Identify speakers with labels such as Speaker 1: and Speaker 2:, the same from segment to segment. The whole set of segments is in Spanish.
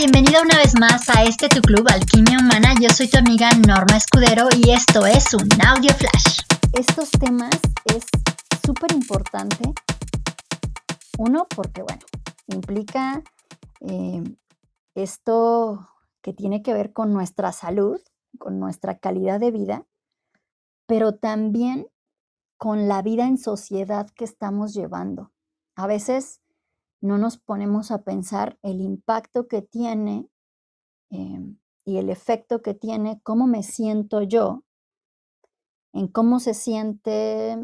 Speaker 1: bienvenida una vez más a este tu club Alquimia Humana. Yo soy tu amiga Norma Escudero y esto es un audio flash.
Speaker 2: Estos temas es súper importante. Uno, porque bueno, implica eh, esto que tiene que ver con nuestra salud, con nuestra calidad de vida, pero también con la vida en sociedad que estamos llevando. A veces no nos ponemos a pensar el impacto que tiene em, y el efecto que tiene, cómo me siento yo, en cómo se siente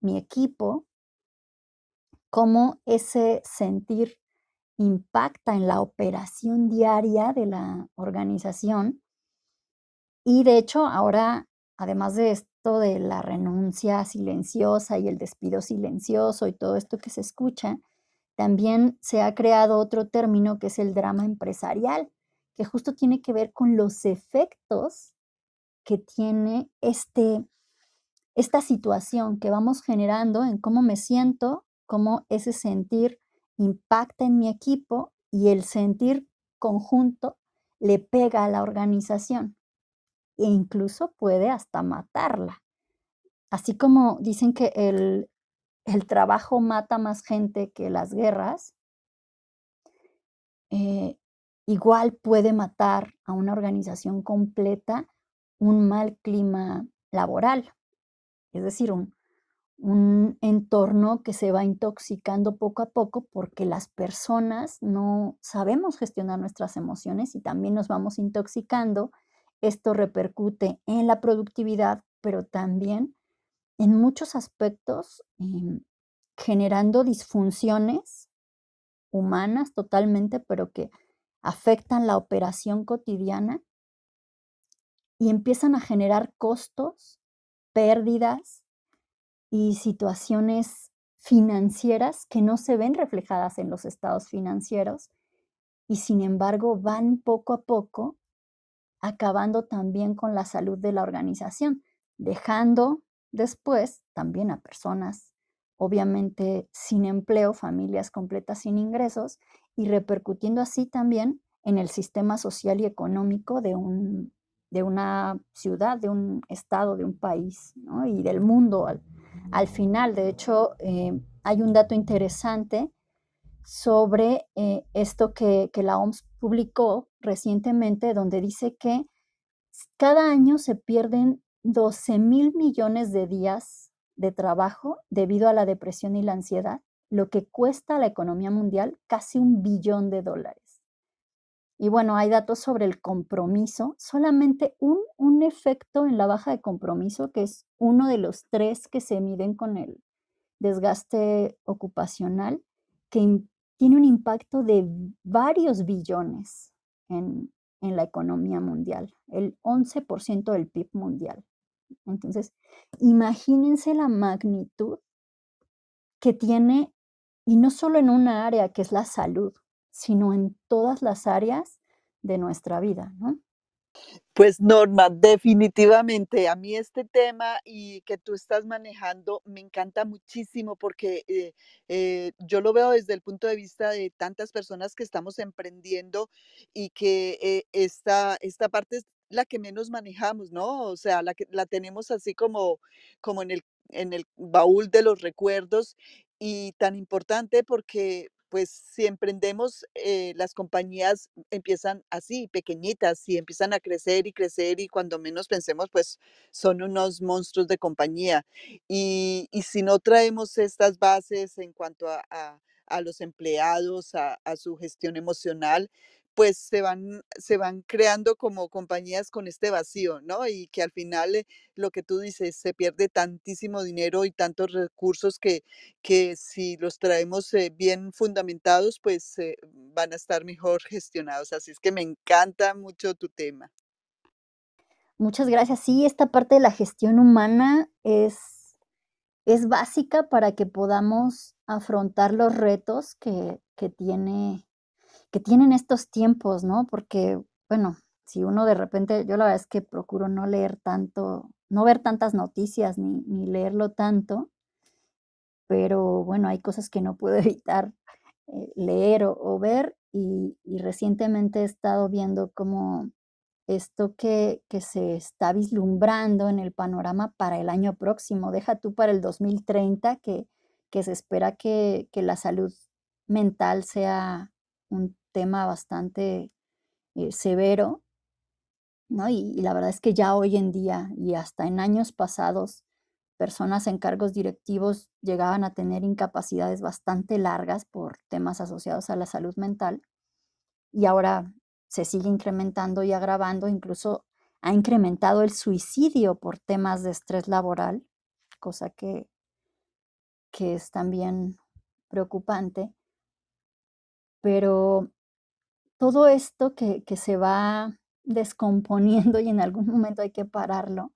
Speaker 2: mi equipo, cómo ese sentir impacta en la operación diaria de la organización. Y de hecho, ahora, además de esto de la renuncia silenciosa y el despido silencioso y todo esto que se escucha, también se ha creado otro término que es el drama empresarial, que justo tiene que ver con los efectos que tiene este, esta situación que vamos generando en cómo me siento, cómo ese sentir impacta en mi equipo y el sentir conjunto le pega a la organización e incluso puede hasta matarla. Así como dicen que el, el trabajo mata más gente que las guerras, eh, igual puede matar a una organización completa un mal clima laboral, es decir, un, un entorno que se va intoxicando poco a poco porque las personas no sabemos gestionar nuestras emociones y también nos vamos intoxicando. Esto repercute en la productividad, pero también en muchos aspectos em, generando disfunciones humanas totalmente, pero que afectan la operación cotidiana y empiezan a generar costos, pérdidas y situaciones financieras que no se ven reflejadas en los estados financieros y sin embargo van poco a poco acabando también con la salud de la organización, dejando después también a personas obviamente sin empleo, familias completas sin ingresos y repercutiendo así también en el sistema social y económico de, un, de una ciudad, de un estado, de un país y del mundo al, final. De hecho, eh, hay un dato interesante sobre eh, esto que, que la OMS publicó recientemente, donde dice que cada año se pierden 12 mil millones de días de trabajo debido a la depresión y la ansiedad, lo que cuesta a la economía mundial casi un billón de dólares. Y bueno, hay datos sobre el compromiso, solamente un, un efecto en la baja de compromiso, que es uno de los tres que se miden con el desgaste ocupacional, que tiene un impacto de varios billones en, en la economía mundial, el 11% del PIB mundial. Entonces, imagínense la magnitud que tiene, y no solo en una área que es la salud, sino en todas las áreas de nuestra vida, ¿no?
Speaker 3: Pues Norma, definitivamente a mí este tema y que tú estás manejando me encanta muchísimo porque eh, eh, yo lo veo desde el punto de vista de tantas personas que estamos emprendiendo y que eh, esta, esta parte la que menos manejamos, ¿no? O sea, la que la tenemos así como, como en el, en el baúl de los recuerdos y tan importante porque pues si emprendemos, eh, las compañías empiezan así, pequeñitas, y empiezan a crecer y crecer y cuando menos pensemos, pues son unos monstruos de compañía. Y, y si no traemos estas bases en cuanto a, a- los empleados, a su gestión emocional, pues se van, se van creando como compañías con este vacío, ¿no? Y que al final eh, lo que tú dices, se pierde tantísimo dinero y tantos recursos que, que si los traemos eh, bien fundamentados, pues eh, van a estar mejor gestionados. Así es que me encanta mucho tu tema.
Speaker 2: Muchas gracias. Sí, esta parte de la gestión humana es, es básica para que podamos afrontar los retos que, que tiene que tienen estos tiempos, ¿no? Porque, bueno, si uno de repente, yo la verdad es que procuro no leer tanto, no ver tantas noticias ni, ni leerlo tanto, pero bueno, hay cosas que no puedo evitar eh, leer o, ver y, recientemente he estado viendo como esto que, que, se está vislumbrando en el panorama para el año próximo. Deja tú para el 2030 que, que se espera que, que, la salud mental sea un tema bastante eh, severo, ¿no? Y, y la verdad es que ya hoy en día y hasta en años pasados, personas en cargos directivos llegaban a tener incapacidades bastante largas por temas asociados a la salud mental y ahora se sigue incrementando y agravando, incluso ha incrementado el suicidio por temas de estrés laboral, cosa que, que es también preocupante. Pero todo esto que, que se va descomponiendo y en algún momento hay que pararlo,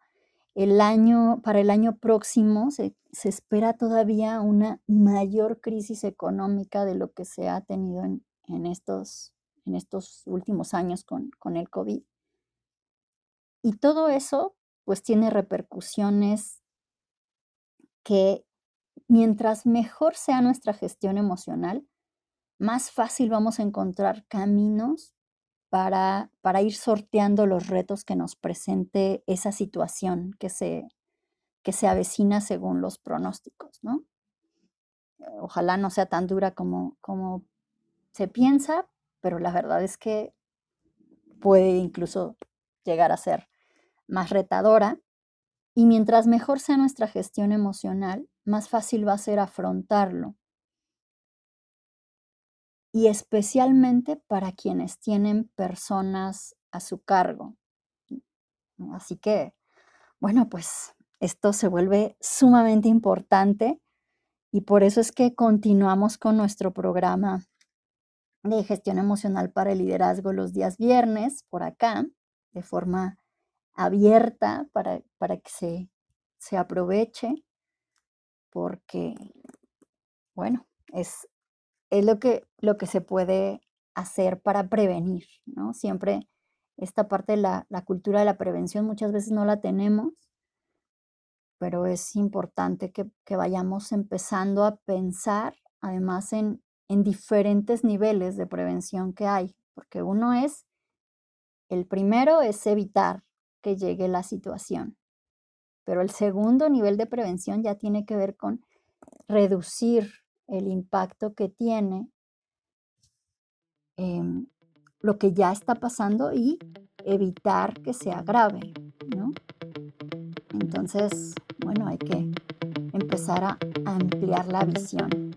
Speaker 2: el año, para el año próximo se, se, espera todavía una mayor crisis económica de lo que se ha tenido en, en estos, en estos últimos años con, con el COVID. Y todo eso pues tiene repercusiones que mientras mejor sea nuestra gestión emocional, más fácil vamos a encontrar caminos para, para ir sorteando los retos que nos presente esa situación que se, que se avecina según los pronósticos, ¿no? Ojalá no sea tan dura como, como se piensa, pero la verdad es que puede incluso llegar a ser más retadora. Y mientras mejor sea nuestra gestión emocional, más fácil va a ser afrontarlo y especialmente para quienes tienen personas a su cargo. Así que, bueno, pues esto se vuelve sumamente importante y por eso es que continuamos con nuestro programa de gestión emocional para el liderazgo los días viernes por acá, de forma abierta para, para que se, se aproveche, porque, bueno, es es lo que, lo que se puede hacer para prevenir, ¿no? Siempre esta parte de la, cultura de la prevención muchas veces no la tenemos, pero es importante que, vayamos empezando a pensar además en, en diferentes niveles de prevención que hay, porque uno es, el primero es evitar que llegue la situación, pero el segundo nivel de prevención ya tiene que ver con reducir el impacto que tiene em, lo que ya está pasando y evitar que se agrave, ¿no? Entonces, bueno, hay que empezar a, ampliar la visión.